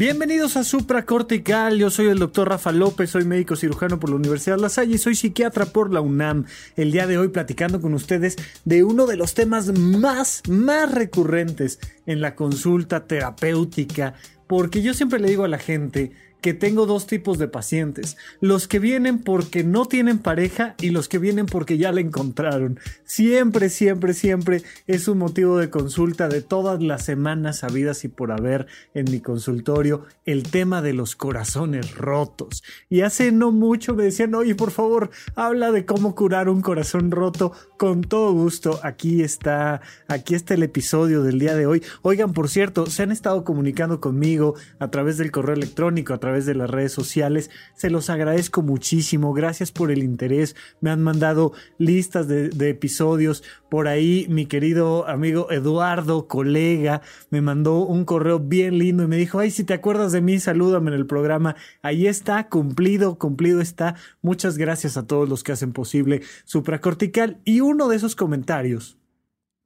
Bienvenidos a Supracortical, yo soy el doctor Rafa López, soy médico cirujano por la Universidad La Salle y soy psiquiatra por la UNAM. El día de hoy platicando con ustedes de uno de los temas más, más recurrentes en la consulta terapéutica, porque yo siempre le digo a la gente, que tengo dos tipos de pacientes, los que vienen porque no tienen pareja y los que vienen porque ya la encontraron. Siempre, siempre, siempre es un motivo de consulta de todas las semanas habidas y por haber en mi consultorio el tema de los corazones rotos. Y hace no mucho me decían, oye, por favor, habla de cómo curar un corazón roto. Con todo gusto, aquí está, aquí está el episodio del día de hoy. Oigan, por cierto, se han estado comunicando conmigo a través del correo electrónico, a través de las redes sociales. Se los agradezco muchísimo. Gracias por el interés. Me han mandado listas de, episodios. Por ahí mi querido amigo Eduardo, colega, me mandó un correo bien lindo y me dijo, ay, si te acuerdas de mí, salúdame en el programa. Ahí está, cumplido, cumplido está. Muchas gracias a todos los que hacen posible Supracortical. Y uno de esos comentarios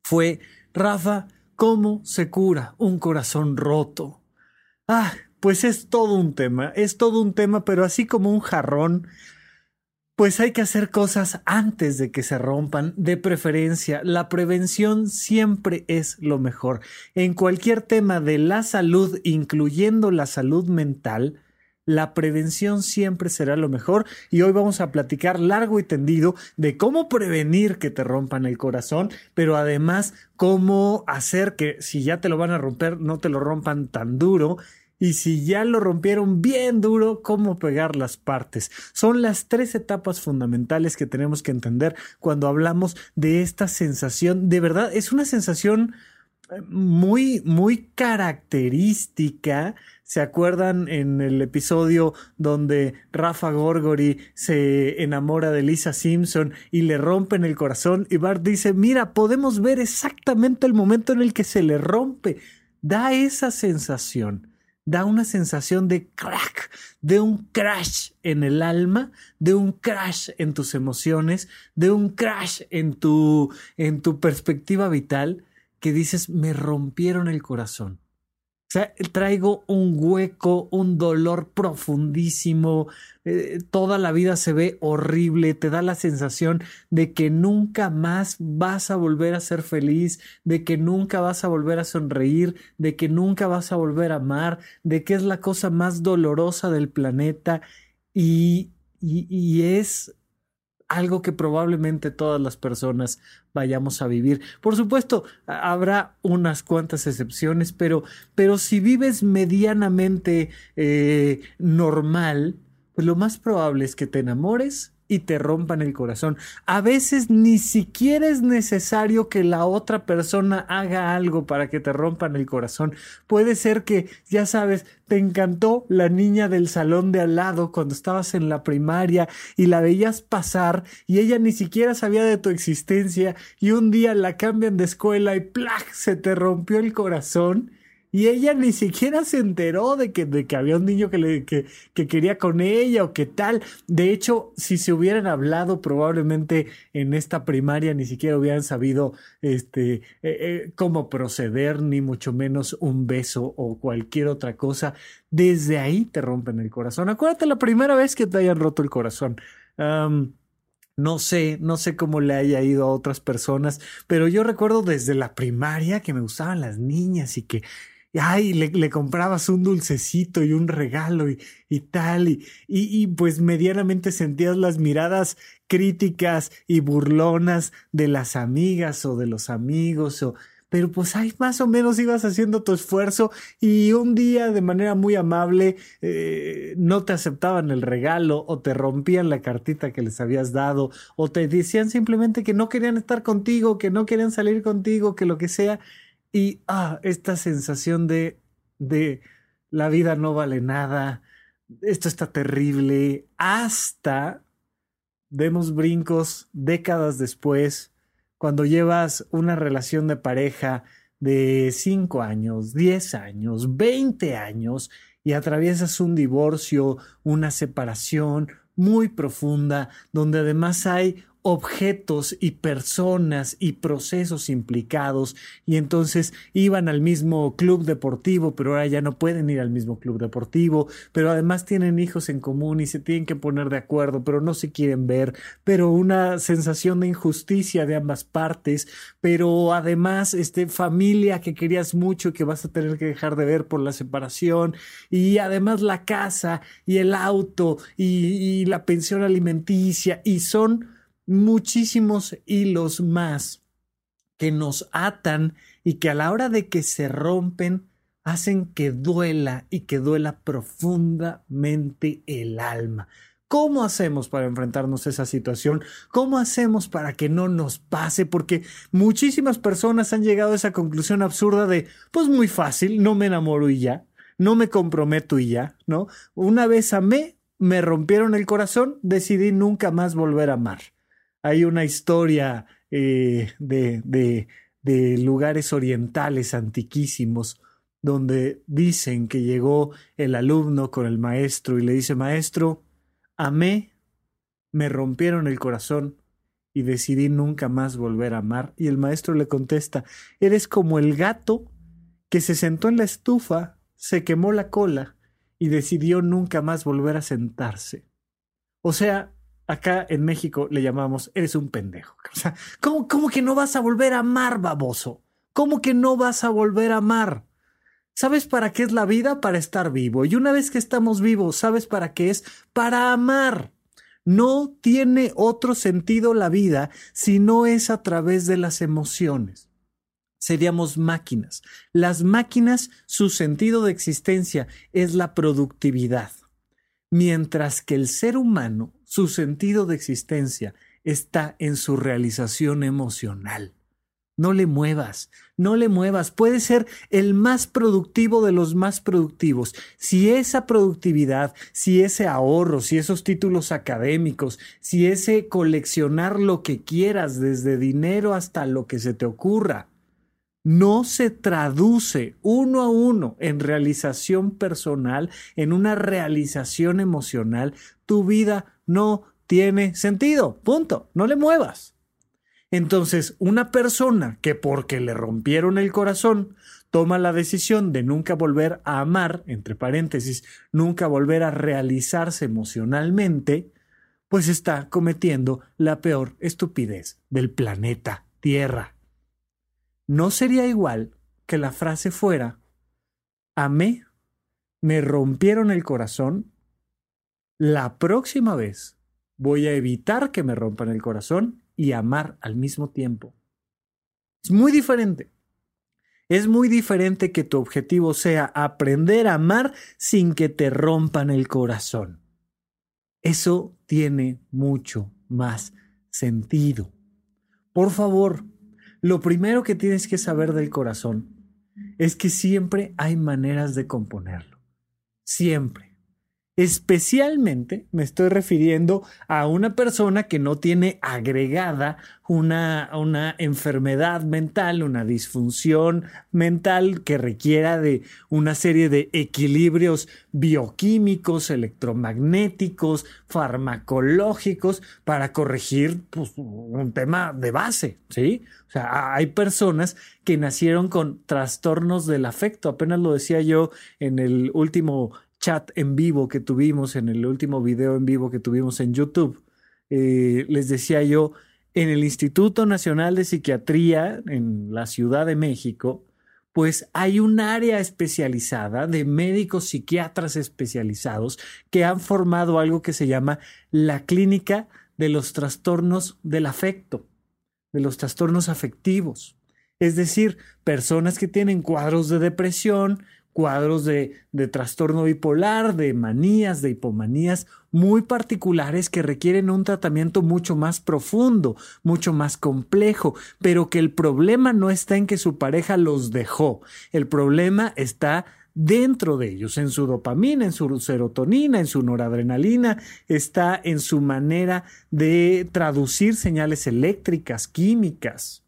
fue, Rafa, ¿cómo se cura un corazón roto? Ah, pues es todo un tema, es todo un tema, pero así como un jarrón, pues hay que hacer cosas antes de que se rompan, de preferencia. La prevención siempre es lo mejor. En cualquier tema de la salud, incluyendo la salud mental, la prevención siempre será lo mejor y hoy vamos a platicar largo y tendido de cómo prevenir que te rompan el corazón, pero además cómo hacer que si ya te lo van a romper no te lo rompan tan duro y si ya lo rompieron bien duro, cómo pegar las partes. Son las tres etapas fundamentales que tenemos que entender cuando hablamos de esta sensación. De verdad, es una sensación eh, muy, muy característica. ¿Se acuerdan en el episodio donde Rafa Gorgori se enamora de Lisa Simpson y le rompen el corazón? Y Bart dice, mira, podemos ver exactamente el momento en el que se le rompe. Da esa sensación da una sensación de crack, de un crash en el alma, de un crash en tus emociones, de un crash en tu, en tu perspectiva vital, que dices, me rompieron el corazón sea, traigo un hueco, un dolor profundísimo, eh, toda la vida se ve horrible, te da la sensación de que nunca más vas a volver a ser feliz, de que nunca vas a volver a sonreír, de que nunca vas a volver a amar, de que es la cosa más dolorosa del planeta y, y, y es algo que probablemente todas las personas vayamos a vivir. Por supuesto, habrá unas cuantas excepciones, pero, pero si vives medianamente eh, normal, pues lo más probable es que te enamores y te rompan el corazón. A veces ni siquiera es necesario que la otra persona haga algo para que te rompan el corazón. Puede ser que, ya sabes, te encantó la niña del salón de al lado cuando estabas en la primaria y la veías pasar y ella ni siquiera sabía de tu existencia y un día la cambian de escuela y ¡plac! se te rompió el corazón y ella ni siquiera se enteró de que, de que había un niño que, le, que, que quería con ella o qué tal. De hecho, si se hubieran hablado probablemente en esta primaria ni siquiera hubieran sabido este, eh, eh, cómo proceder, ni mucho menos un beso o cualquier otra cosa. Desde ahí te rompen el corazón. Acuérdate la primera vez que te hayan roto el corazón. No sé, no sé cómo le haya ido a otras personas, pero yo recuerdo desde la primaria que me gustaban las niñas y que ay, le, comprabas un dulcecito y un regalo y, tal, y, pues medianamente sentías las miradas críticas y burlonas de las amigas o de los amigos, o, pero pues ahí más o menos ibas haciendo tu esfuerzo y un día de manera muy amable eh, no te aceptaban el regalo o te rompían la cartita que les habías dado o te decían simplemente que no querían estar contigo, que no querían salir contigo, que lo que sea y ah, esta sensación de, de la vida no vale nada, esto está terrible, hasta demos brincos décadas después, cuando llevas una relación de pareja de 5 años, 10 años, 20 años y atraviesas un divorcio, una separación muy profunda, donde además hay objetos y personas y procesos implicados. Y entonces iban al mismo club deportivo pero ahora ya no pueden ir al mismo club deportivo pero además tienen hijos en común y se tienen que poner de acuerdo pero no se quieren ver. Pero una sensación de injusticia de ambas partes pero además este familia que querías mucho que vas a tener que dejar de ver por la separación y además la casa y el auto y, y la pensión alimenticia y son muchísimos hilos más que nos atan y que a la hora de que se rompen hacen que duela y que duela profundamente el alma. ¿Cómo hacemos para enfrentarnos a esa situación? ¿Cómo hacemos para que no nos pase? Porque muchísimas personas han llegado a esa conclusión absurda de, pues muy fácil, no me enamoro y ya, no me comprometo y ya, ¿no? Una vez amé, me rompieron el corazón, decidí nunca más volver a amar hay una historia eh, de, de, de lugares orientales antiquísimos donde dicen que llegó el alumno con el maestro y le dice, maestro, amé, me rompieron el corazón y decidí nunca más volver a amar. Y el maestro le contesta, eres como el gato que se sentó en la estufa, se quemó la cola y decidió nunca más volver a sentarse. O sea, acá en México le llamamos, eres un pendejo. ¿cómo, ¿cómo, que no vas a volver a amar, baboso? ¿Cómo que no vas a volver a amar? ¿Sabes para qué es la vida? Para estar vivo. Y una vez que estamos vivos, ¿sabes para qué es? Para amar. No tiene otro sentido la vida si no es a través de las emociones. Seríamos máquinas. Las máquinas, su sentido de existencia es la productividad mientras que el ser humano, su sentido de existencia, está en su realización emocional. No le muevas, no le muevas. Puede ser el más productivo de los más productivos. Si esa productividad, si ese ahorro, si esos títulos académicos, si ese coleccionar lo que quieras, desde dinero hasta lo que se te ocurra, no se traduce uno a uno en realización personal, en una realización emocional, tu vida no tiene sentido. Punto. No le muevas. Entonces, una persona que porque le rompieron el corazón toma la decisión de nunca volver a amar, entre paréntesis, nunca volver a realizarse emocionalmente, pues está cometiendo la peor estupidez del planeta Tierra. No sería igual que la frase fuera, amé, me rompieron el corazón, la próxima vez voy a evitar que me rompan el corazón y amar al mismo tiempo. Es muy diferente. Es muy diferente que tu objetivo sea aprender a amar sin que te rompan el corazón. Eso tiene mucho más sentido. Por favor, lo primero que tienes que saber del corazón es que siempre hay maneras de componerlo. Siempre. Especialmente me estoy refiriendo a una persona que no tiene agregada una, una, enfermedad mental, una disfunción mental que requiera de una serie de equilibrios bioquímicos, electromagnéticos, farmacológicos para corregir pues, un tema de base, ¿sí? O sea, hay personas que nacieron con trastornos del afecto. Apenas lo decía yo en el último chat en vivo que tuvimos, en el último video en vivo que tuvimos en YouTube, eh, les decía yo, en el Instituto Nacional de Psiquiatría en la Ciudad de México, pues hay un área especializada de médicos psiquiatras especializados que han formado algo que se llama la clínica de los trastornos del afecto, de los trastornos afectivos. Es decir, personas que tienen cuadros de depresión, cuadros de, de, trastorno bipolar, de manías, de hipomanías muy particulares que requieren un tratamiento mucho más profundo, mucho más complejo, pero que el problema no está en que su pareja los dejó, el problema está dentro de ellos, en su dopamina, en su serotonina, en su noradrenalina, está en su manera de traducir señales eléctricas, químicas.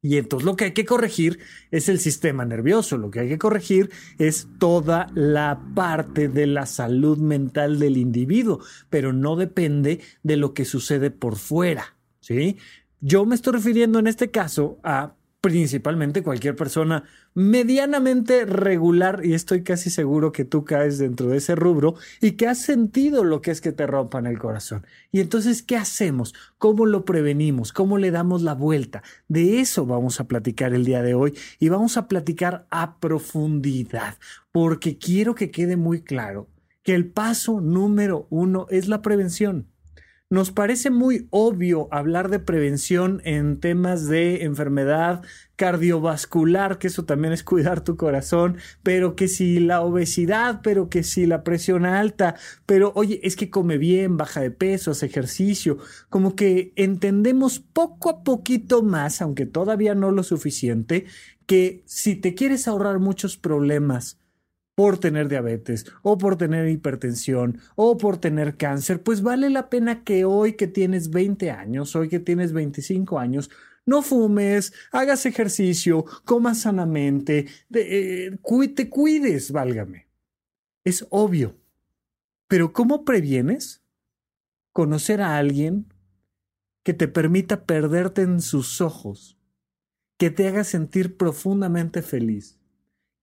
Y entonces lo que hay que corregir es el sistema nervioso, lo que hay que corregir es toda la parte de la salud mental del individuo, pero no depende de lo que sucede por fuera, ¿sí? Yo me estoy refiriendo en este caso a principalmente cualquier persona medianamente regular, y estoy casi seguro que tú caes dentro de ese rubro, y que has sentido lo que es que te rompan el corazón. Y entonces, ¿qué hacemos? ¿Cómo lo prevenimos? ¿Cómo le damos la vuelta? De eso vamos a platicar el día de hoy y vamos a platicar a profundidad, porque quiero que quede muy claro que el paso número uno es la prevención. Nos parece muy obvio hablar de prevención en temas de enfermedad cardiovascular, que eso también es cuidar tu corazón, pero que si la obesidad, pero que si la presión alta, pero oye, es que come bien, baja de peso, hace ejercicio, como que entendemos poco a poquito más, aunque todavía no lo suficiente, que si te quieres ahorrar muchos problemas, por tener diabetes o por tener hipertensión o por tener cáncer, pues vale la pena que hoy que tienes 20 años, hoy que tienes 25 años, no fumes, hagas ejercicio, comas sanamente, eh, te cuides, válgame. Es obvio. Pero ¿cómo previenes? Conocer a alguien que te permita perderte en sus ojos, que te haga sentir profundamente feliz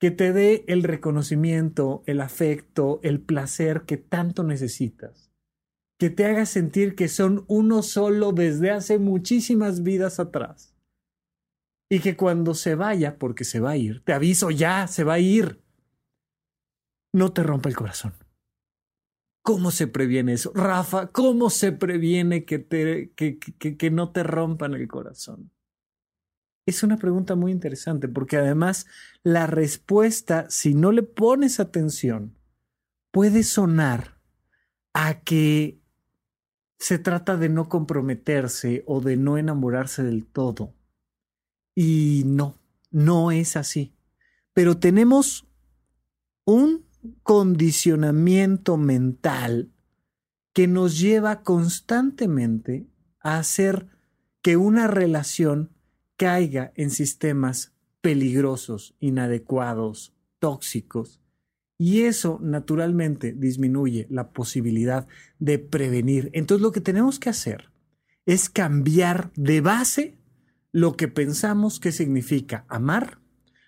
que te dé el reconocimiento, el afecto, el placer que tanto necesitas, que te haga sentir que son uno solo desde hace muchísimas vidas atrás. Y que cuando se vaya, porque se va a ir, te aviso ya, se va a ir, no te rompa el corazón. ¿Cómo se previene eso? Rafa, ¿cómo se previene que, te, que, que, que no te rompan el corazón? Es una pregunta muy interesante porque además la respuesta, si no le pones atención, puede sonar a que se trata de no comprometerse o de no enamorarse del todo. Y no, no es así. Pero tenemos un condicionamiento mental que nos lleva constantemente a hacer que una relación caiga en sistemas peligrosos, inadecuados, tóxicos. Y eso naturalmente disminuye la posibilidad de prevenir. Entonces lo que tenemos que hacer es cambiar de base lo que pensamos que significa amar,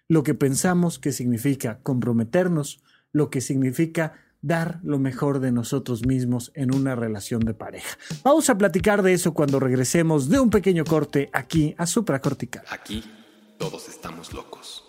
lo que pensamos que significa comprometernos, lo que significa dar lo mejor de nosotros mismos en una relación de pareja. Vamos a platicar de eso cuando regresemos de un pequeño corte aquí a Supracortical. Aquí todos estamos locos.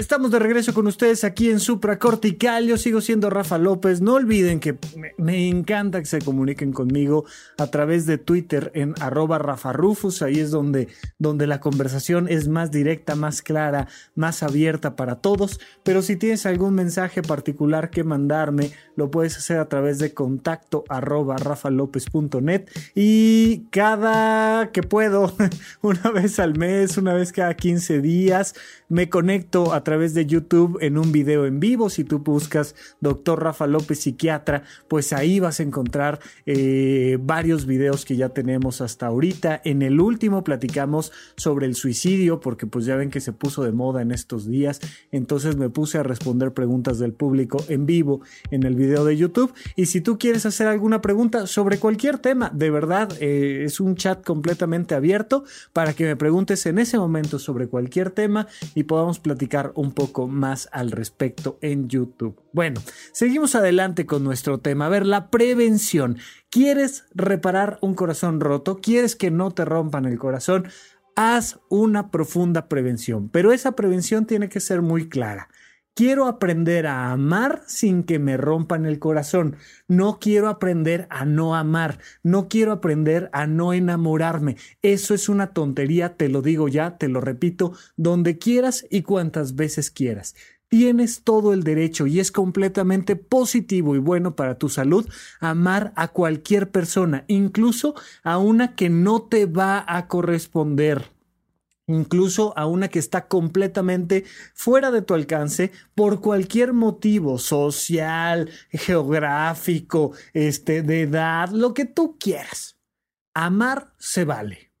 Estamos de regreso con ustedes aquí en Supra Cortical. Yo sigo siendo Rafa López. No olviden que me, encanta que se comuniquen conmigo a través de Twitter en arroba Rafa Rufus. Ahí es donde, donde la conversación es más directa, más clara, más abierta para todos. Pero si tienes algún mensaje particular que mandarme, lo puedes hacer a través de contacto arroba rafalopez.net. Y cada que puedo, una vez al mes, una vez cada 15 días, me conecto a través de YouTube en un video en vivo. Si tú buscas Doctor Rafa López Psiquiatra, pues ahí vas a encontrar eh, varios videos que ya tenemos hasta ahorita. En el último platicamos sobre el suicidio, porque pues ya ven que se puso de moda en estos días. Entonces me puse a responder preguntas del público en vivo en el video de YouTube. Y si tú quieres hacer alguna pregunta sobre cualquier tema, de verdad eh, es un chat completamente abierto para que me preguntes en ese momento sobre cualquier tema y podamos platicar un poco más al respecto en YouTube. Bueno, seguimos adelante con nuestro tema. A ver, la prevención. ¿Quieres reparar un corazón roto? ¿Quieres que no te rompan el corazón? Haz una profunda prevención, pero esa prevención tiene que ser muy clara. Quiero aprender a amar sin que me rompan el corazón. No quiero aprender a no amar. No quiero aprender a no enamorarme. Eso es una tontería, te lo digo ya, te lo repito, donde quieras y cuantas veces quieras. Tienes todo el derecho y es completamente positivo y bueno para tu salud amar a cualquier persona, incluso a una que no te va a corresponder incluso a una que está completamente fuera de tu alcance por cualquier motivo social, geográfico, este, de edad, lo que tú quieras. Amar se vale.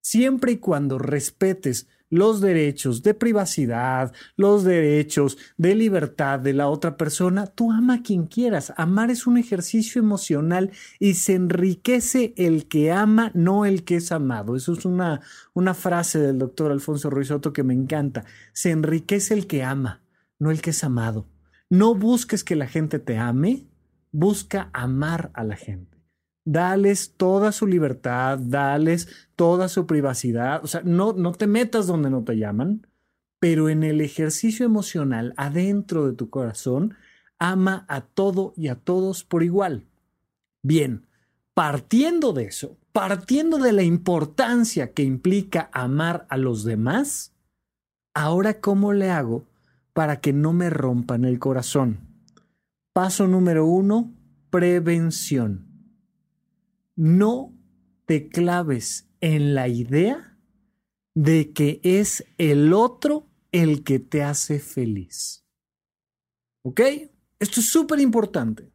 siempre y cuando respetes los derechos de privacidad, los derechos de libertad de la otra persona, tú ama a quien quieras. Amar es un ejercicio emocional y se enriquece el que ama, no el que es amado. Eso es una, una frase del doctor Alfonso Ruizotto que me encanta. Se enriquece el que ama, no el que es amado. No busques que la gente te ame, busca amar a la gente dales toda su libertad, dales toda su privacidad, o sea, no, no te metas donde no te llaman, pero en el ejercicio emocional, adentro de tu corazón, ama a todo y a todos por igual. Bien, partiendo de eso, partiendo de la importancia que implica amar a los demás, ahora ¿cómo le hago para que no me rompan el corazón? Paso número uno, prevención no te claves en la idea de que es el otro el que te hace feliz. ¿Ok? Esto es súper importante.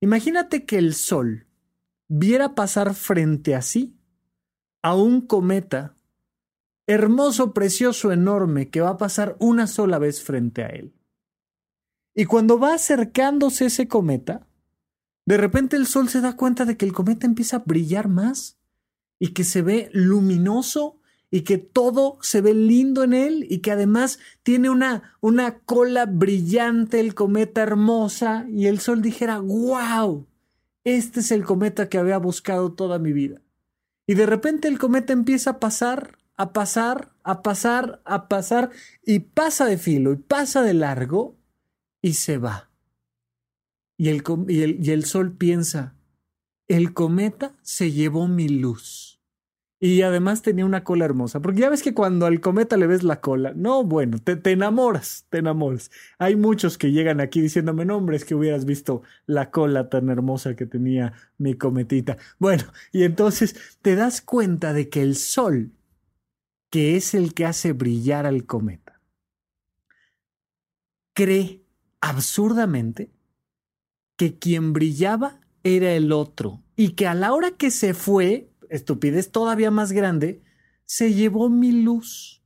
Imagínate que el Sol viera pasar frente a sí a un cometa hermoso, precioso, enorme, que va a pasar una sola vez frente a él. Y cuando va acercándose ese cometa, de repente el sol se da cuenta de que el cometa empieza a brillar más y que se ve luminoso y que todo se ve lindo en él y que además tiene una, una cola brillante, el cometa hermosa y el sol dijera, wow, este es el cometa que había buscado toda mi vida. Y de repente el cometa empieza a pasar, a pasar, a pasar, a pasar y pasa de filo y pasa de largo y se va. Y el, y el, sol piensa, el cometa se llevó mi luz. Y además tenía una cola hermosa, porque ya ves que cuando al cometa le ves la cola, no, bueno, te, te, enamoras, te enamoras. Hay muchos que llegan aquí diciéndome, no, hombre, es que hubieras visto la cola tan hermosa que tenía mi cometita. Bueno, y entonces te das cuenta de que el sol, que es el que hace brillar al cometa, cree absurdamente que quien brillaba era el otro y que a la hora que se fue, estupidez todavía más grande, se llevó mi luz.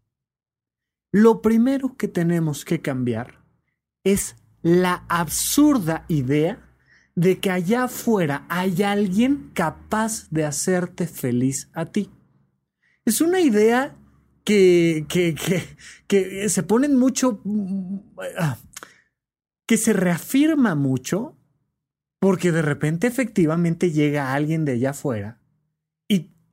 Lo primero que tenemos que cambiar es la absurda idea de que allá afuera hay alguien capaz de hacerte feliz a ti. Es una idea que, que, que, se ponen mucho, ah, que se reafirma mucho porque de repente efectivamente llega alguien de allá afuera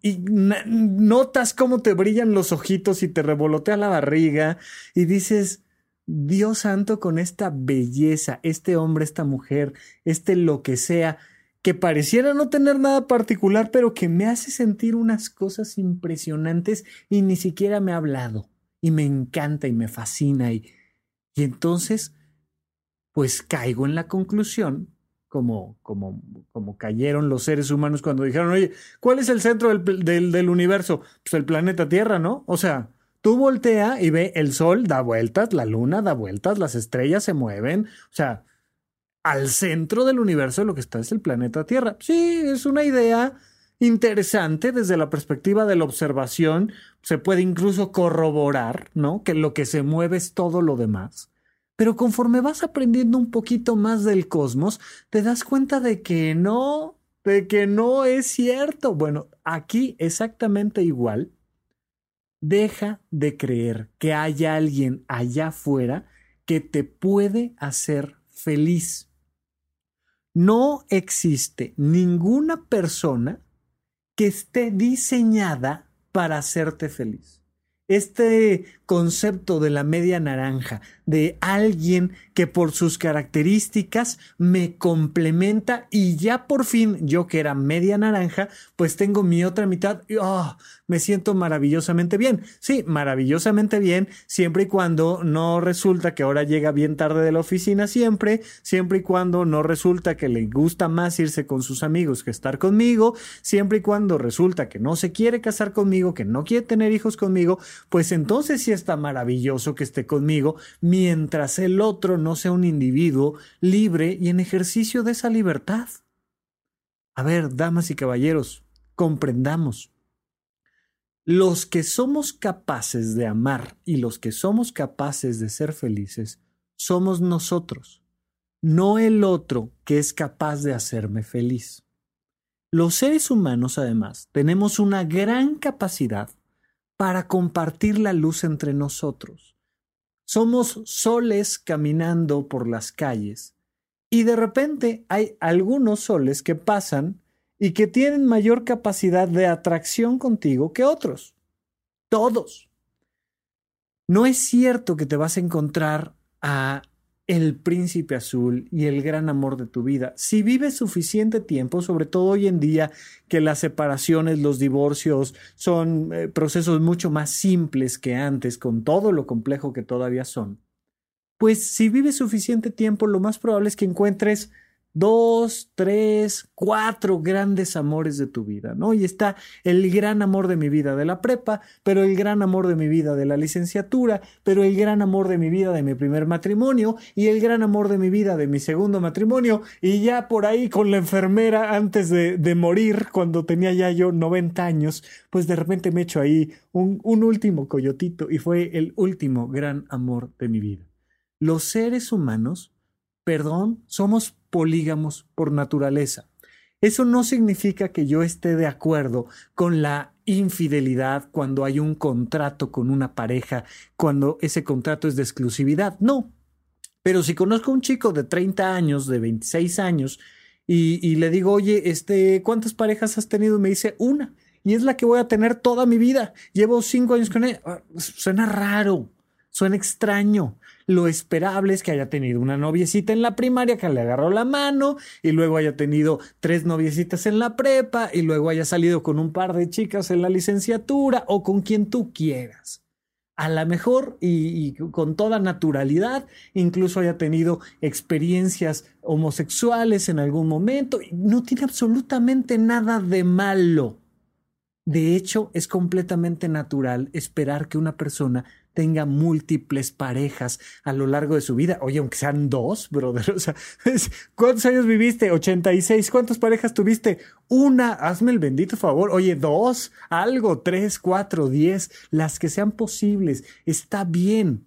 y, notas cómo te brillan los ojitos y te revolotea la barriga y dices, Dios santo con esta belleza, este hombre, esta mujer, este lo que sea, que pareciera no tener nada particular, pero que me hace sentir unas cosas impresionantes y ni siquiera me ha hablado. Y me encanta y me fascina. Y, y entonces, pues caigo en la conclusión como, como, como cayeron los seres humanos cuando dijeron, oye, ¿cuál es el centro del, del, universo? Pues el planeta Tierra, ¿no? O sea, tú voltea y ve el sol da vueltas, la luna da vueltas, las estrellas se mueven, o sea, al centro del universo lo que está es el planeta Tierra. Sí, es una idea interesante desde la perspectiva de la observación, se puede incluso corroborar, ¿no? Que lo que se mueve es todo lo demás. Pero conforme vas aprendiendo un poquito más del cosmos, te das cuenta de que no, de que no es cierto. Bueno, aquí exactamente igual. Deja de creer que hay alguien allá afuera que te puede hacer feliz. No existe ninguna persona que esté diseñada para hacerte feliz este concepto de la media naranja, de alguien que por sus características me complementa y ya por fin yo que era media naranja, pues tengo mi otra mitad y oh, me siento maravillosamente bien. Sí, maravillosamente bien, siempre y cuando no resulta que ahora llega bien tarde de la oficina siempre, siempre y cuando no resulta que le gusta más irse con sus amigos que estar conmigo, siempre y cuando resulta que no se quiere casar conmigo, que no quiere tener hijos conmigo, pues entonces sí está maravilloso que esté conmigo mientras el otro no sea un individuo libre y en ejercicio de esa libertad. A ver, damas y caballeros, comprendamos. los que somos capaces de amar y los que somos capaces de ser felices somos nosotros, no el otro que es capaz de hacerme feliz. Los seres humanos, además, tenemos una gran capacidad para compartir la luz entre nosotros. Somos soles caminando por las calles y de repente hay algunos soles que pasan y que tienen mayor capacidad de atracción contigo que otros. Todos. No es cierto que te vas a encontrar a el príncipe azul y el gran amor de tu vida. Si vives suficiente tiempo, sobre todo hoy en día que las separaciones, los divorcios son eh, procesos mucho más simples que antes, con todo lo complejo que todavía son, pues si vives suficiente tiempo, lo más probable es que encuentres dos, tres, cuatro grandes amores de tu vida, ¿no? Y está el gran amor de mi vida de la prepa, pero el gran amor de mi vida de la licenciatura, pero el gran amor de mi vida de mi primer matrimonio y el gran amor de mi vida de mi segundo matrimonio y ya por ahí con la enfermera antes de, de morir, cuando tenía ya yo 90 años, pues de repente me echo ahí un, un último coyotito y fue el último gran amor de mi vida. Los seres humanos, perdón, somos polígamos por naturaleza. Eso no significa que yo esté de acuerdo con la infidelidad cuando hay un contrato con una pareja, cuando ese contrato es de exclusividad. No. Pero si conozco a un chico de 30 años, de 26 años, y, le digo, oye, este, ¿cuántas parejas has tenido? Y me dice, una. Y es la que voy a tener toda mi vida. Llevo cinco años con ella. Ah, suena raro, suena extraño lo esperable es que haya tenido una noviecita en la primaria que le agarró la mano y luego haya tenido tres noviecitas en la prepa y luego haya salido con un par de chicas en la licenciatura o con quien tú quieras. A lo mejor y, con toda naturalidad, incluso haya tenido experiencias homosexuales en algún momento. No tiene absolutamente nada de malo. De hecho, es completamente natural esperar que una persona tenga múltiples parejas a lo largo de su vida. Oye, aunque sean dos, brother. O sea, ¿cuántos años viviste? 86. ¿Cuántas parejas tuviste? Una. Hazme el bendito favor. Oye, dos, algo, tres, cuatro, diez, las que sean posibles. Está bien.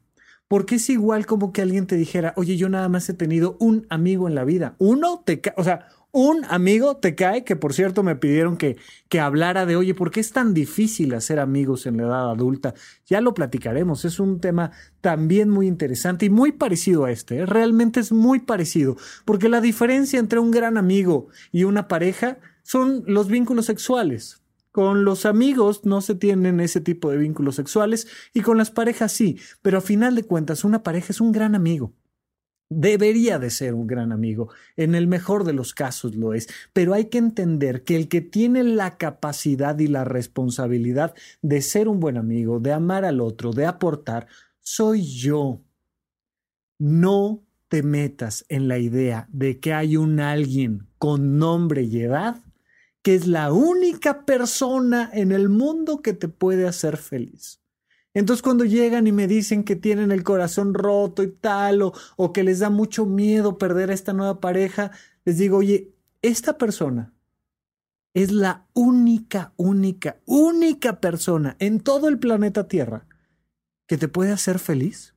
Porque es igual como que alguien te dijera, oye, yo nada más he tenido un amigo en la vida. Uno te, o sea, un amigo te cae, que por cierto me pidieron que, que hablara de, oye, ¿por qué es tan difícil hacer amigos en la edad adulta? Ya lo platicaremos, es un tema también muy interesante y muy parecido a este, ¿eh? realmente es muy parecido, porque la diferencia entre un gran amigo y una pareja son los vínculos sexuales. Con los amigos no se tienen ese tipo de vínculos sexuales y con las parejas sí, pero a final de cuentas una pareja es un gran amigo. Debería de ser un gran amigo, en el mejor de los casos lo es, pero hay que entender que el que tiene la capacidad y la responsabilidad de ser un buen amigo, de amar al otro, de aportar, soy yo. No te metas en la idea de que hay un alguien con nombre y edad que es la única persona en el mundo que te puede hacer feliz. Entonces cuando llegan y me dicen que tienen el corazón roto y tal, o, o que les da mucho miedo perder a esta nueva pareja, les digo, oye, esta persona es la única, única, única persona en todo el planeta Tierra que te puede hacer feliz.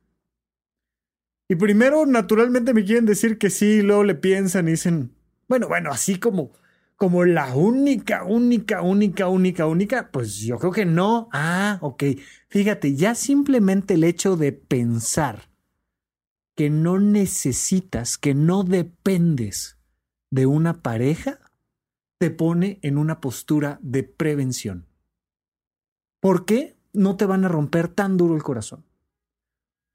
Y primero, naturalmente, me quieren decir que sí, y luego le piensan y dicen, bueno, bueno, así como como la única, única, única, única, única? Pues yo creo que no. Ah, ok. Fíjate, ya simplemente el hecho de pensar que no necesitas, que no dependes de una pareja, te pone en una postura de prevención. ¿Por qué no te van a romper tan duro el corazón?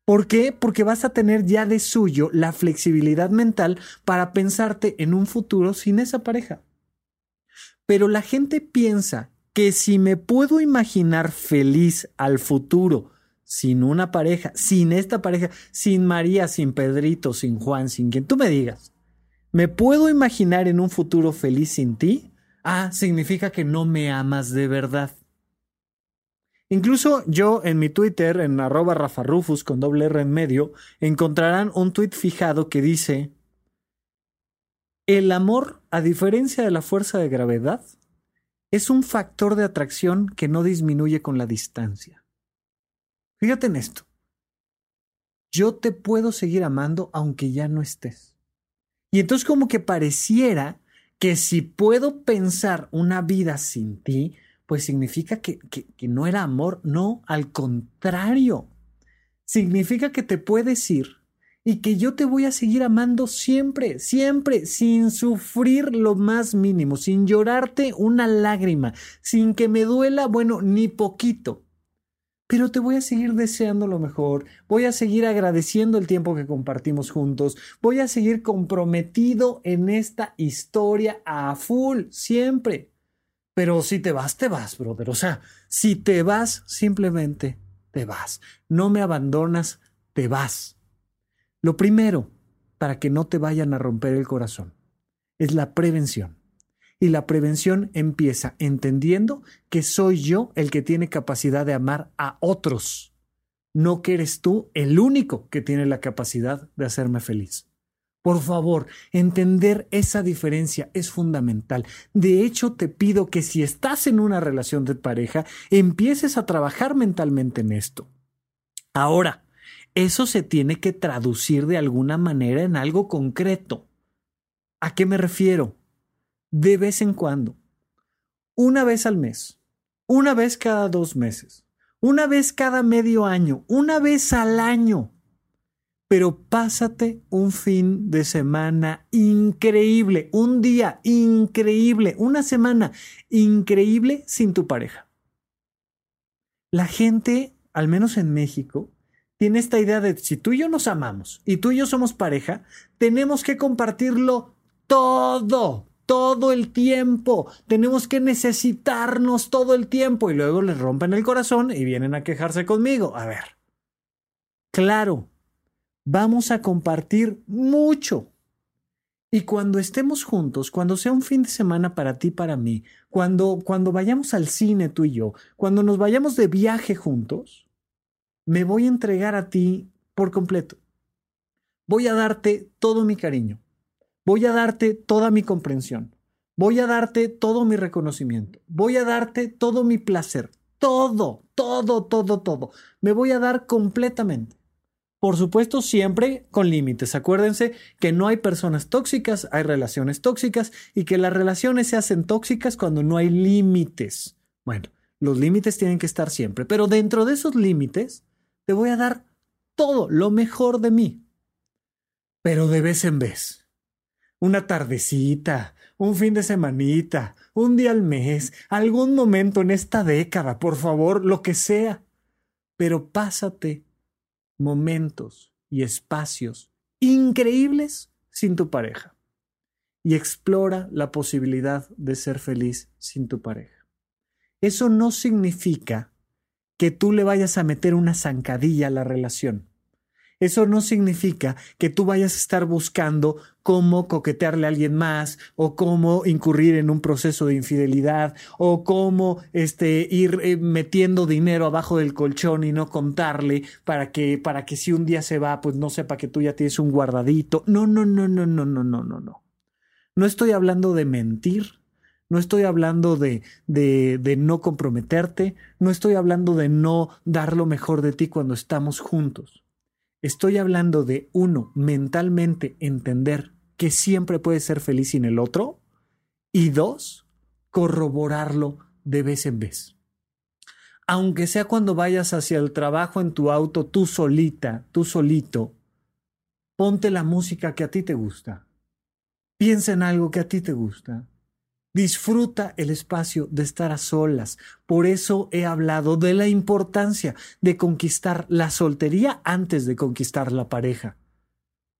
¿Por qué? Porque vas a tener ya de suyo la flexibilidad mental para pensarte en un futuro sin esa pareja. Pero la gente piensa que si me puedo imaginar feliz al futuro sin una pareja, sin esta pareja, sin María, sin Pedrito, sin Juan, sin quien tú me digas, ¿me puedo imaginar en un futuro feliz sin ti? Ah, significa que no me amas de verdad. Incluso yo en mi Twitter, en arroba rafarufus con doble R en medio, encontrarán un tweet fijado que dice el amor, a diferencia de la fuerza de gravedad, es un factor de atracción que no disminuye con la distancia. Fíjate en esto. Yo te puedo seguir amando aunque ya no estés. Y entonces como que pareciera que si puedo pensar una vida sin ti, pues significa que, que, que no era amor. No, al contrario. Significa que te puedes ir y que yo te voy a seguir amando siempre, siempre, sin sufrir lo más mínimo, sin llorarte una lágrima, sin que me duela, bueno, ni poquito. Pero te voy a seguir deseando lo mejor, voy a seguir agradeciendo el tiempo que compartimos juntos, voy a seguir comprometido en esta historia a full, siempre. Pero si te vas, te vas, brother. O sea, si te vas, simplemente te vas. No me abandonas, te vas. Lo primero, para que no te vayan a romper el corazón, es la prevención. Y la prevención empieza entendiendo que soy yo el que tiene capacidad de amar a otros, no que eres tú el único que tiene la capacidad de hacerme feliz. Por favor, entender esa diferencia es fundamental. De hecho, te pido que si estás en una relación de pareja, empieces a trabajar mentalmente en esto. Ahora, eso se tiene que traducir de alguna manera en algo concreto. ¿A qué me refiero? De vez en cuando. Una vez al mes. Una vez cada dos meses. Una vez cada medio año. Una vez al año. Pero pásate un fin de semana increíble. Un día increíble. Una semana increíble sin tu pareja. La gente, al menos en México, tiene esta idea de si tú y yo nos amamos y tú y yo somos pareja, tenemos que compartirlo todo, todo el tiempo. Tenemos que necesitarnos todo el tiempo y luego les rompen el corazón y vienen a quejarse conmigo. A ver, claro, vamos a compartir mucho. Y cuando estemos juntos, cuando sea un fin de semana para ti, para mí, cuando, cuando vayamos al cine tú y yo, cuando nos vayamos de viaje juntos, me voy a entregar a ti por completo. Voy a darte todo mi cariño. Voy a darte toda mi comprensión. Voy a darte todo mi reconocimiento. Voy a darte todo mi placer. Todo, todo, todo, todo. Me voy a dar completamente. Por supuesto, siempre con límites. Acuérdense que no hay personas tóxicas, hay relaciones tóxicas y que las relaciones se hacen tóxicas cuando no hay límites. Bueno, los límites tienen que estar siempre, pero dentro de esos límites te voy a dar todo lo mejor de mí. Pero de vez en vez. Una tardecita, un fin de semanita, un día al mes, algún momento en esta década, por favor, lo que sea. Pero pásate momentos y espacios increíbles sin tu pareja. Y explora la posibilidad de ser feliz sin tu pareja. Eso no significa que tú le vayas a meter una zancadilla a la relación. Eso no significa que tú vayas a estar buscando cómo coquetearle a alguien más o cómo incurrir en un proceso de infidelidad o cómo este, ir eh, metiendo dinero abajo del colchón y no contarle para que para que si un día se va pues no sepa que tú ya tienes un guardadito. No, no, no, no, no, no, no, no, no. No estoy hablando de mentir. No estoy hablando de, de, no comprometerte, no estoy hablando de no dar lo mejor de ti cuando estamos juntos. Estoy hablando de, uno, mentalmente entender que siempre puedes ser feliz sin el otro, y dos, corroborarlo de vez en vez. Aunque sea cuando vayas hacia el trabajo en tu auto tú solita, tú solito, ponte la música que a ti te gusta. Piensa en algo que a ti te gusta Disfruta el espacio de estar a solas. Por eso he hablado de la importancia de conquistar la soltería antes de conquistar la pareja.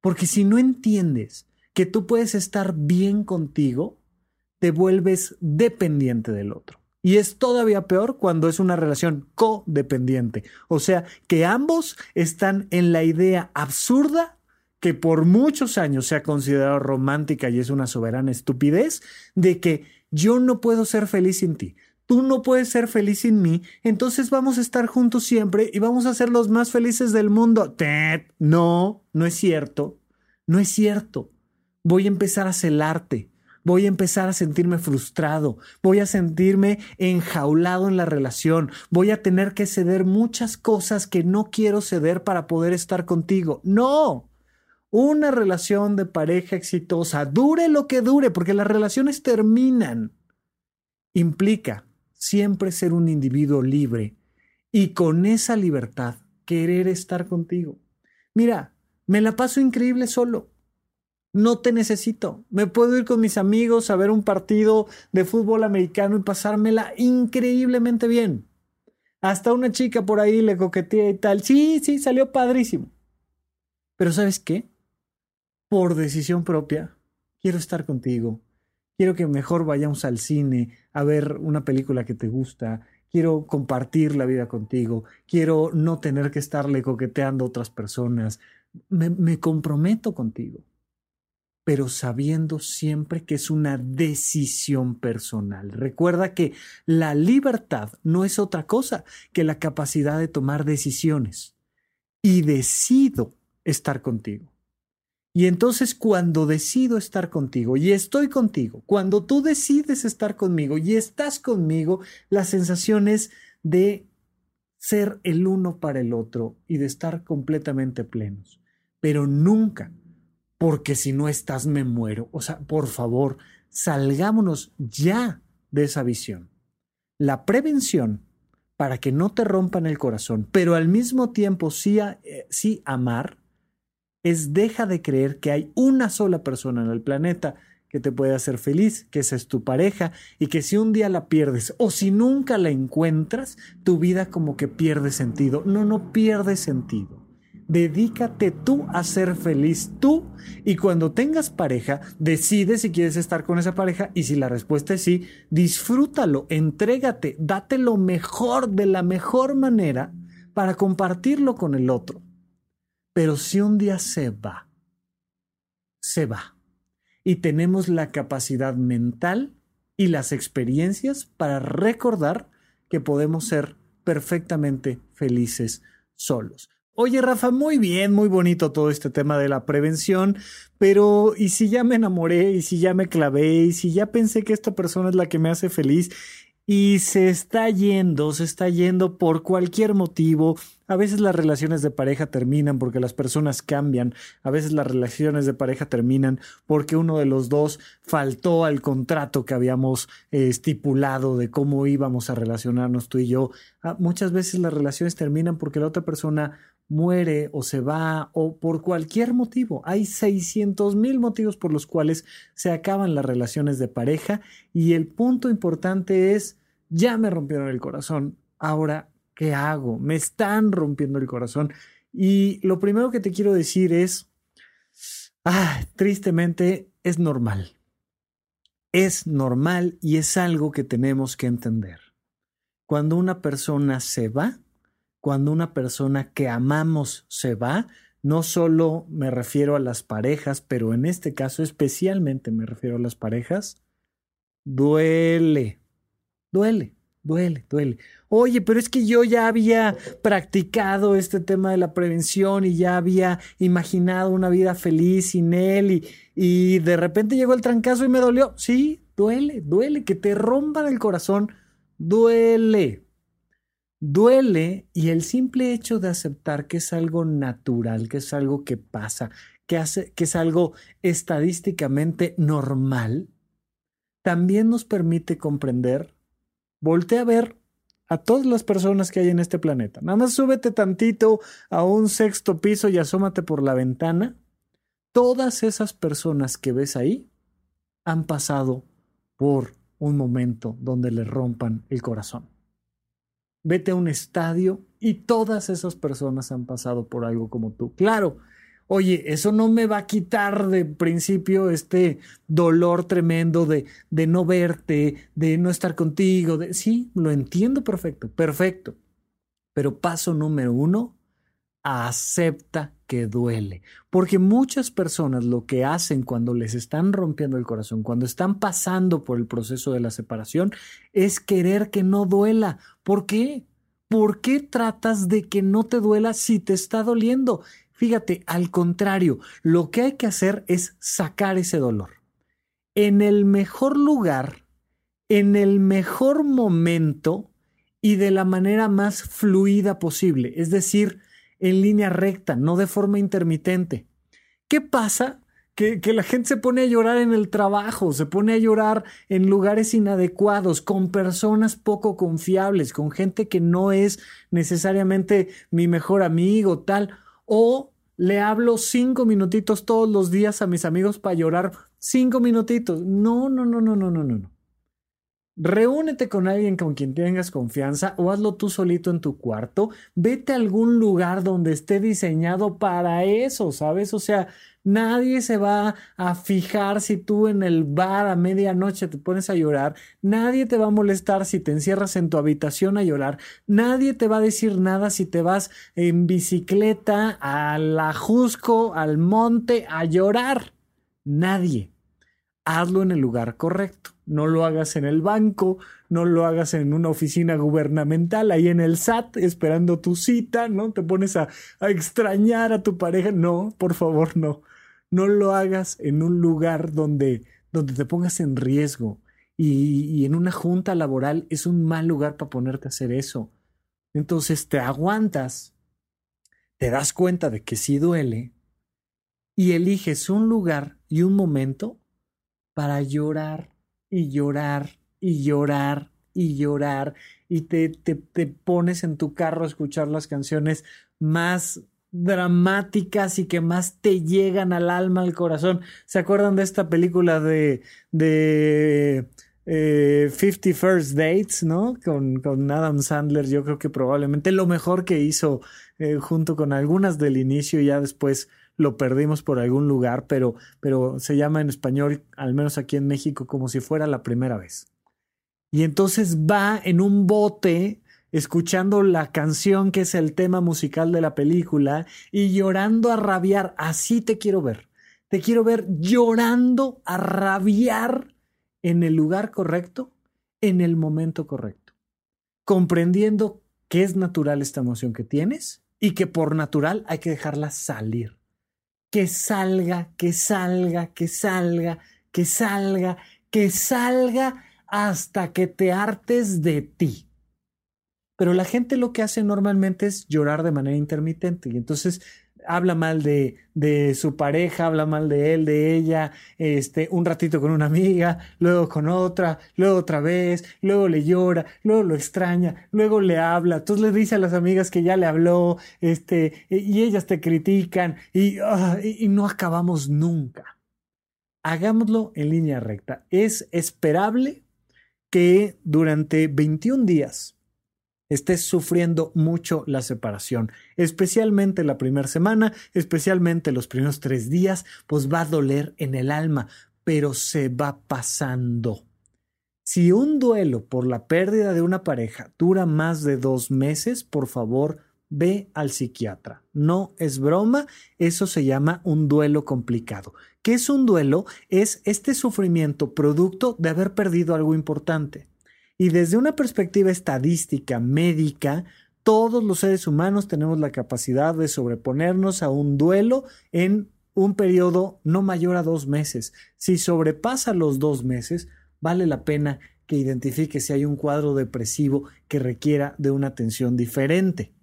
Porque si no entiendes que tú puedes estar bien contigo, te vuelves dependiente del otro. Y es todavía peor cuando es una relación codependiente. O sea, que ambos están en la idea absurda que por muchos años se ha considerado romántica y es una soberana estupidez, de que yo no puedo ser feliz sin ti, tú no puedes ser feliz sin mí, entonces vamos a estar juntos siempre y vamos a ser los más felices del mundo. No, no es cierto, no es cierto. Voy a empezar a celarte, voy a empezar a sentirme frustrado, voy a sentirme enjaulado en la relación, voy a tener que ceder muchas cosas que no quiero ceder para poder estar contigo. No, una relación de pareja exitosa, dure lo que dure, porque las relaciones terminan, implica siempre ser un individuo libre y con esa libertad querer estar contigo. Mira, me la paso increíble solo. No te necesito. Me puedo ir con mis amigos a ver un partido de fútbol americano y pasármela increíblemente bien. Hasta una chica por ahí le coquetea y tal. Sí, sí, salió padrísimo. Pero ¿sabes qué? Por decisión propia, quiero estar contigo. Quiero que mejor vayamos al cine a ver una película que te gusta. Quiero compartir la vida contigo. Quiero no tener que estarle coqueteando a otras personas. Me, me comprometo contigo pero sabiendo siempre que es una decisión personal. Recuerda que la libertad no es otra cosa que la capacidad de tomar decisiones. Y decido estar contigo. Y entonces cuando decido estar contigo y estoy contigo, cuando tú decides estar conmigo y estás conmigo, la sensación es de ser el uno para el otro y de estar completamente plenos. Pero nunca porque si no estás me muero. O sea, por favor, salgámonos ya de esa visión. La prevención para que no te rompan el corazón, pero al mismo tiempo sí, eh, sí amar, es deja de creer que hay una sola persona en el planeta que te puede hacer feliz, que esa es tu pareja, y que si un día la pierdes o si nunca la encuentras, tu vida como que pierde sentido. No, no pierde sentido. Dedícate tú a ser feliz tú y cuando tengas pareja, decide si quieres estar con esa pareja y si la respuesta es sí, disfrútalo, entrégate, date lo mejor de la mejor manera para compartirlo con el otro. Pero si un día se va, se va. Y tenemos la capacidad mental y las experiencias para recordar que podemos ser perfectamente felices solos. Oye, Rafa, muy bien, muy bonito todo este tema de la prevención, pero ¿y si ya me enamoré? ¿Y si ya me clavé? ¿Y si ya pensé que esta persona es la que me hace feliz? Y se está yendo, se está yendo por cualquier motivo. A veces las relaciones de pareja terminan porque las personas cambian. A veces las relaciones de pareja terminan porque uno de los dos faltó al contrato que habíamos eh, estipulado de cómo íbamos a relacionarnos tú y yo. Ah, muchas veces las relaciones terminan porque la otra persona muere o se va o por cualquier motivo. Hay 600 mil motivos por los cuales se acaban las relaciones de pareja y el punto importante es, ya me rompieron el corazón, ahora, ¿qué hago? Me están rompiendo el corazón. Y lo primero que te quiero decir es, ah, tristemente, es normal. Es normal y es algo que tenemos que entender. Cuando una persona se va, cuando una persona que amamos se va, no solo me refiero a las parejas, pero en este caso especialmente me refiero a las parejas, duele, duele, duele, duele. Oye, pero es que yo ya había practicado este tema de la prevención y ya había imaginado una vida feliz sin él y, y de repente llegó el trancazo y me dolió. Sí, duele, duele, que te rompan el corazón, duele, duele y el simple hecho de aceptar que es algo natural, que es algo que pasa, que, hace, que es algo estadísticamente normal, también nos permite comprender, voltea a ver a todas las personas que hay en este planeta. Nada más súbete tantito a un sexto piso y asómate por la ventana. Todas esas personas que ves ahí han pasado por un momento donde le rompan el corazón vete a un estadio y todas esas personas han pasado por algo como tú. Claro, oye, eso no me va a quitar de principio este dolor tremendo de, de no verte, de no estar contigo. De... Sí, lo entiendo perfecto, perfecto. Pero paso número uno, acepta que duele. Porque muchas personas lo que hacen cuando les están rompiendo el corazón, cuando están pasando por el proceso de la separación, es querer que no duela. ¿Por qué? ¿Por qué tratas de que no te duela si te está doliendo? Fíjate, al contrario, lo que hay que hacer es sacar ese dolor. en el mejor lugar, en el mejor momento y de la manera más fluida posible, es decir, en línea recta, no de forma intermitente. ¿Qué pasa? Que, que, la gente se pone a llorar en el trabajo, se pone a llorar en lugares inadecuados, con personas poco confiables, con gente que no es necesariamente mi mejor amigo, tal, o le hablo cinco minutitos todos los días a mis amigos para llorar cinco minutitos. No, no, no, no, no, no, no. Reúnete con alguien con quien tengas confianza o hazlo tú solito en tu cuarto. Vete a algún lugar donde esté diseñado para eso, ¿sabes? O sea, nadie se va a fijar si tú en el bar a medianoche te pones a llorar. Nadie te va a molestar si te encierras en tu habitación a llorar. Nadie te va a decir nada si te vas en bicicleta al ajusco, al monte a llorar. Nadie hazlo en el lugar correcto. No lo hagas en el banco, no lo hagas en una oficina gubernamental, ahí en el SAT, esperando tu cita, ¿no? Te pones a, extrañar a tu pareja. No, por favor, no. No lo hagas en un lugar donde, donde te pongas en riesgo. Y, y en una junta laboral es un mal lugar para ponerte a hacer eso. Entonces te aguantas, te das cuenta de que sí duele y eliges un lugar y un momento para llorar y llorar y llorar y llorar y te, te, te, pones en tu carro a escuchar las canciones más dramáticas y que más te llegan al alma, al corazón. ¿Se acuerdan de esta película de, de eh, 50 First Dates, ¿no? Con, con, Adam Sandler, yo creo que probablemente lo mejor que hizo eh, junto con algunas del inicio y ya después lo perdimos por algún lugar, pero, pero se llama en español, al menos aquí en México, como si fuera la primera vez. Y entonces va en un bote escuchando la canción que es el tema musical de la película y llorando a rabiar. Así te quiero ver. Te quiero ver llorando a rabiar en el lugar correcto, en el momento correcto, comprendiendo que es natural esta emoción que tienes y que por natural hay que dejarla salir que salga, que salga, que salga, que salga, que salga hasta que te hartes de ti. Pero la gente lo que hace normalmente es llorar de manera intermitente y entonces habla mal de, de, su pareja, habla mal de él, de ella, este, un ratito con una amiga, luego con otra, luego otra vez, luego le llora, luego lo extraña, luego le habla, entonces le dice a las amigas que ya le habló, este, y ellas te critican y, ah, y no acabamos nunca. Hagámoslo en línea recta. Es esperable que durante 21 días estés sufriendo mucho la separación, especialmente la primera semana, especialmente los primeros tres días, pues va a doler en el alma, pero se va pasando. Si un duelo por la pérdida de una pareja dura más de dos meses, por favor, ve al psiquiatra. No es broma, eso se llama un duelo complicado. ¿Qué es un duelo? Es este sufrimiento producto de haber perdido algo importante. Y desde una perspectiva estadística, médica, todos los seres humanos tenemos la capacidad de sobreponernos a un duelo en un periodo no mayor a dos meses. Si sobrepasa los dos meses, vale la pena que identifique si hay un cuadro depresivo que requiera de una atención diferente.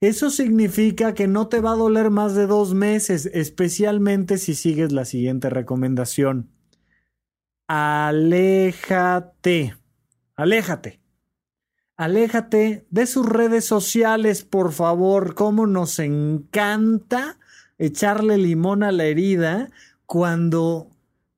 Eso significa que no te va a doler más de dos meses, especialmente si sigues la siguiente recomendación. Aléjate. Aléjate. Aléjate de sus redes sociales, por favor. Cómo nos encanta echarle limón a la herida cuando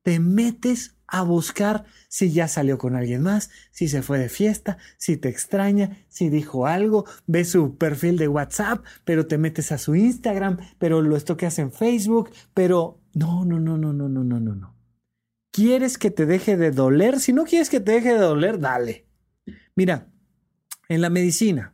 te metes a buscar si ya salió con alguien más, si se fue de fiesta, si te extraña, si dijo algo, ves su perfil de WhatsApp, pero te metes a su Instagram, pero lo estoqueas en Facebook, pero no, no, no, no, no, no, no, no, no. ¿Quieres que te deje de doler? Si no quieres que te deje de doler, dale. Mira, en la medicina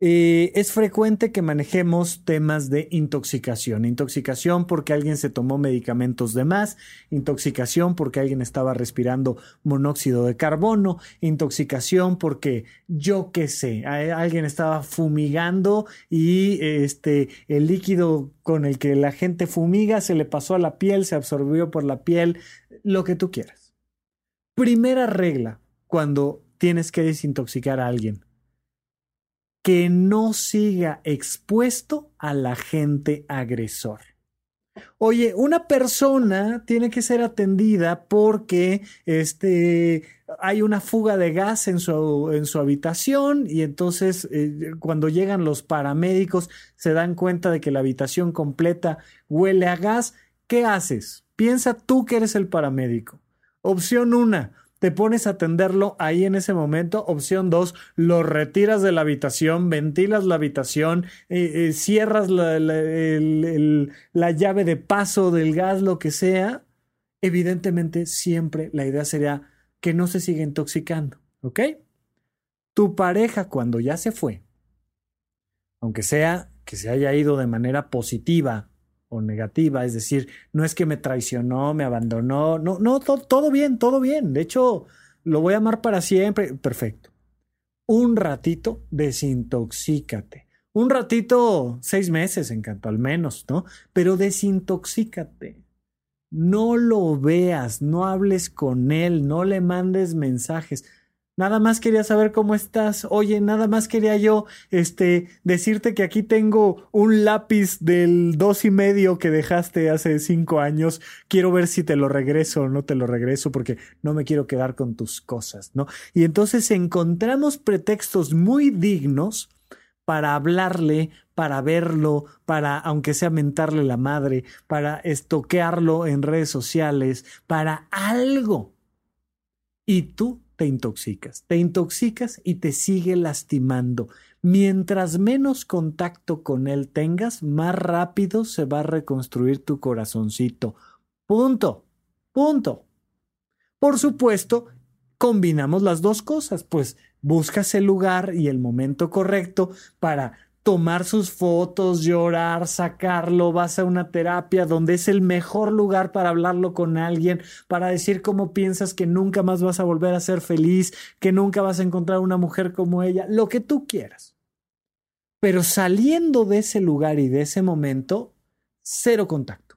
eh, es frecuente que manejemos temas de intoxicación. Intoxicación porque alguien se tomó medicamentos de más, intoxicación porque alguien estaba respirando monóxido de carbono, intoxicación porque yo qué sé, alguien estaba fumigando y este el líquido con el que la gente fumiga se le pasó a la piel, se absorbió por la piel, lo que tú quieras. Primera regla cuando tienes que desintoxicar a alguien. Que no siga expuesto al agente agresor. Oye, una persona tiene que ser atendida porque este, hay una fuga de gas en su, en su habitación y entonces eh, cuando llegan los paramédicos se dan cuenta de que la habitación completa huele a gas. ¿Qué haces? Piensa tú que eres el paramédico. Opción una, te pones a atenderlo ahí en ese momento. Opción dos, lo retiras de la habitación, ventilas la habitación, eh, eh, cierras la, la llave de paso del gas, lo que sea. Evidentemente, siempre la idea sería que no se siga intoxicando, ¿ok? Tu pareja cuando ya se fue, aunque sea que se haya ido de manera positiva o negativa, es decir, no es que me traicionó, me abandonó, no, no, todo bien, todo bien, de hecho, lo voy a amar para siempre, perfecto. Un ratito, desintoxícate. Un ratito, seis meses, encanto, al menos, ¿no? Pero desintoxícate. No lo veas, no hables con él, no le mandes mensajes. Nada más quería saber cómo estás. Oye, nada más quería yo, este, decirte que aquí tengo un lápiz del dos y medio que dejaste hace cinco años. Quiero ver si te lo regreso o no te lo regreso porque no me quiero quedar con tus cosas, ¿no? Y entonces encontramos pretextos muy dignos para hablarle, para verlo, para, aunque sea mentarle la madre, para estoquearlo en redes sociales, para algo. Y tú te intoxicas, te intoxicas y te sigue lastimando. Mientras menos contacto con él tengas, más rápido se va a reconstruir tu corazoncito. Punto. Punto. Por supuesto, combinamos las dos cosas, pues buscas el lugar y el momento correcto para tomar sus fotos, llorar, sacarlo, vas a una terapia donde es el mejor lugar para hablarlo con alguien, para decir cómo piensas que nunca más vas a volver a ser feliz, que nunca vas a encontrar una mujer como ella, lo que tú quieras. Pero saliendo de ese lugar y de ese momento, cero contacto.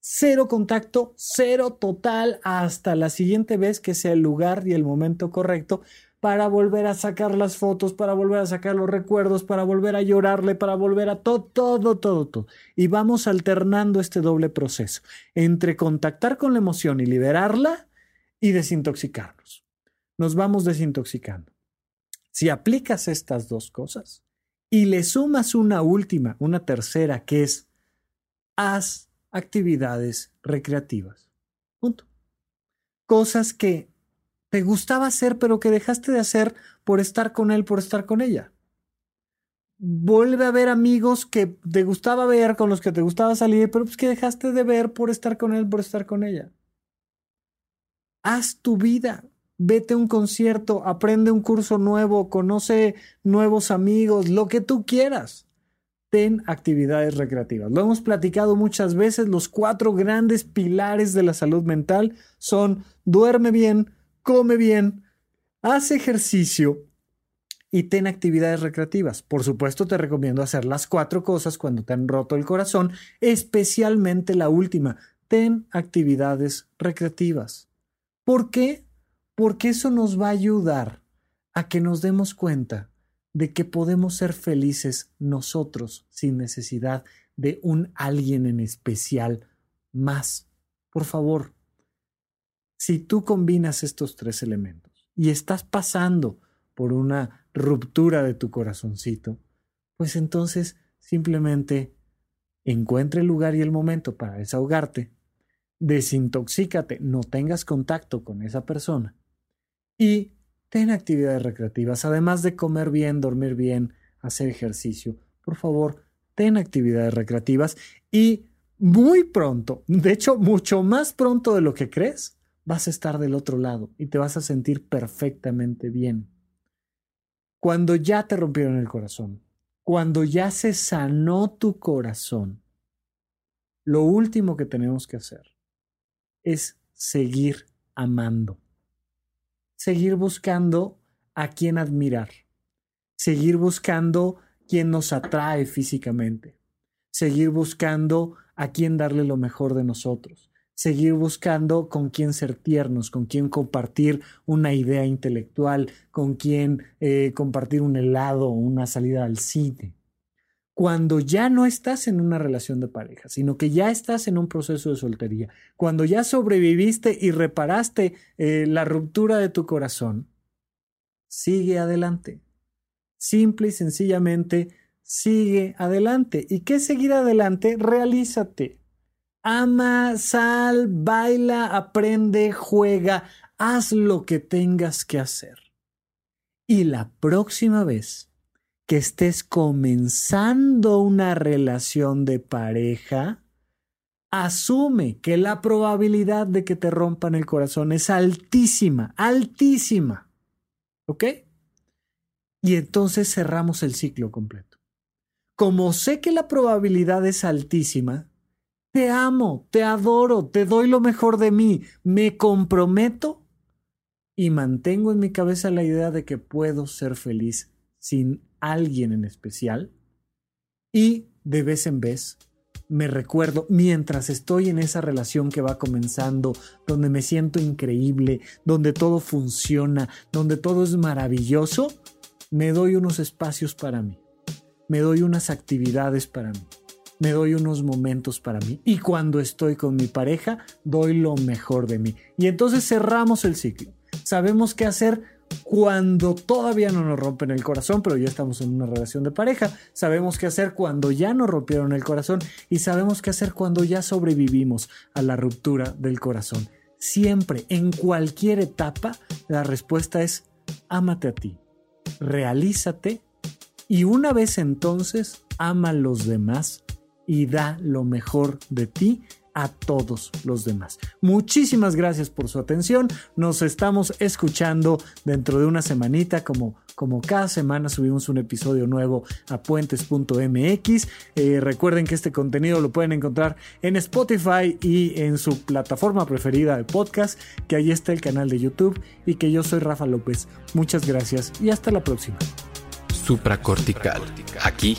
Cero contacto, cero total hasta la siguiente vez que sea el lugar y el momento correcto para volver a sacar las fotos, para volver a sacar los recuerdos, para volver a llorarle, para volver a todo, todo, todo, todo. Y vamos alternando este doble proceso entre contactar con la emoción y liberarla y desintoxicarnos. Nos vamos desintoxicando. Si aplicas estas dos cosas y le sumas una última, una tercera, que es haz actividades recreativas. Punto. Cosas que te gustaba hacer, pero que dejaste de hacer por estar con él, por estar con ella. Vuelve a ver amigos que te gustaba ver, con los que te gustaba salir, pero pues que dejaste de ver por estar con él, por estar con ella. Haz tu vida. Vete a un concierto, aprende un curso nuevo, conoce nuevos amigos, lo que tú quieras. Ten actividades recreativas. Lo hemos platicado muchas veces. Los cuatro grandes pilares de la salud mental son duerme bien, come bien, haz ejercicio y ten actividades recreativas. Por supuesto, te recomiendo hacer las cuatro cosas cuando te han roto el corazón, especialmente la última. Ten actividades recreativas. ¿Por qué? Porque eso nos va a ayudar a que nos demos cuenta de que podemos ser felices nosotros sin necesidad de un alguien en especial más. Por favor, si tú combinas estos tres elementos y estás pasando por una ruptura de tu corazoncito, pues entonces simplemente encuentre el lugar y el momento para desahogarte, desintoxícate, no tengas contacto con esa persona y ten actividades recreativas, además de comer bien, dormir bien, hacer ejercicio. Por favor, ten actividades recreativas y muy pronto, de hecho mucho más pronto de lo que crees, vas a estar del otro lado y te vas a sentir perfectamente bien. Cuando ya te rompieron el corazón, cuando ya se sanó tu corazón, lo último que tenemos que hacer es seguir amando, seguir buscando a quien admirar, seguir buscando quien nos atrae físicamente, seguir buscando a quien darle lo mejor de nosotros, seguir buscando con quién ser tiernos, con quién compartir una idea intelectual, con quién eh, compartir un helado una salida al cine. Cuando ya no estás en una relación de pareja, sino que ya estás en un proceso de soltería, cuando ya sobreviviste y reparaste eh, la ruptura de tu corazón, sigue adelante. Simple y sencillamente, sigue adelante. ¿Y qué seguir adelante? Realízate. Ama, sal, baila, aprende, juega, haz lo que tengas que hacer. Y la próxima vez que estés comenzando una relación de pareja, asume que la probabilidad de que te rompan el corazón es altísima, altísima. ¿Ok? Y entonces cerramos el ciclo completo. Como sé que la probabilidad es altísima, te amo, te adoro, te doy lo mejor de mí, me comprometo y mantengo en mi cabeza la idea de que puedo ser feliz sin alguien en especial. Y de vez en vez me recuerdo mientras estoy en esa relación que va comenzando, donde me siento increíble, donde todo funciona, donde todo es maravilloso, me doy unos espacios para mí, me doy unas actividades para mí, me doy unos momentos para mí y cuando estoy con mi pareja doy lo mejor de mí. Y entonces cerramos el ciclo. Sabemos qué hacer cuando todavía no nos rompen el corazón, pero ya estamos en una relación de pareja. Sabemos qué hacer cuando ya nos rompieron el corazón y sabemos qué hacer cuando ya sobrevivimos a la ruptura del corazón. Siempre, en cualquier etapa, la respuesta es ámate a ti realízate y una vez entonces ama a los demás y da lo mejor de ti a todos los demás. Muchísimas gracias por su atención. Nos estamos escuchando dentro de una semanita como, como cada semana subimos un episodio nuevo a puentes.mx. Eh, recuerden que este contenido lo pueden encontrar en Spotify y en su plataforma preferida de podcast, que ahí está el canal de YouTube y que yo soy Rafa López. Muchas gracias y hasta la próxima. Supracortical. Aquí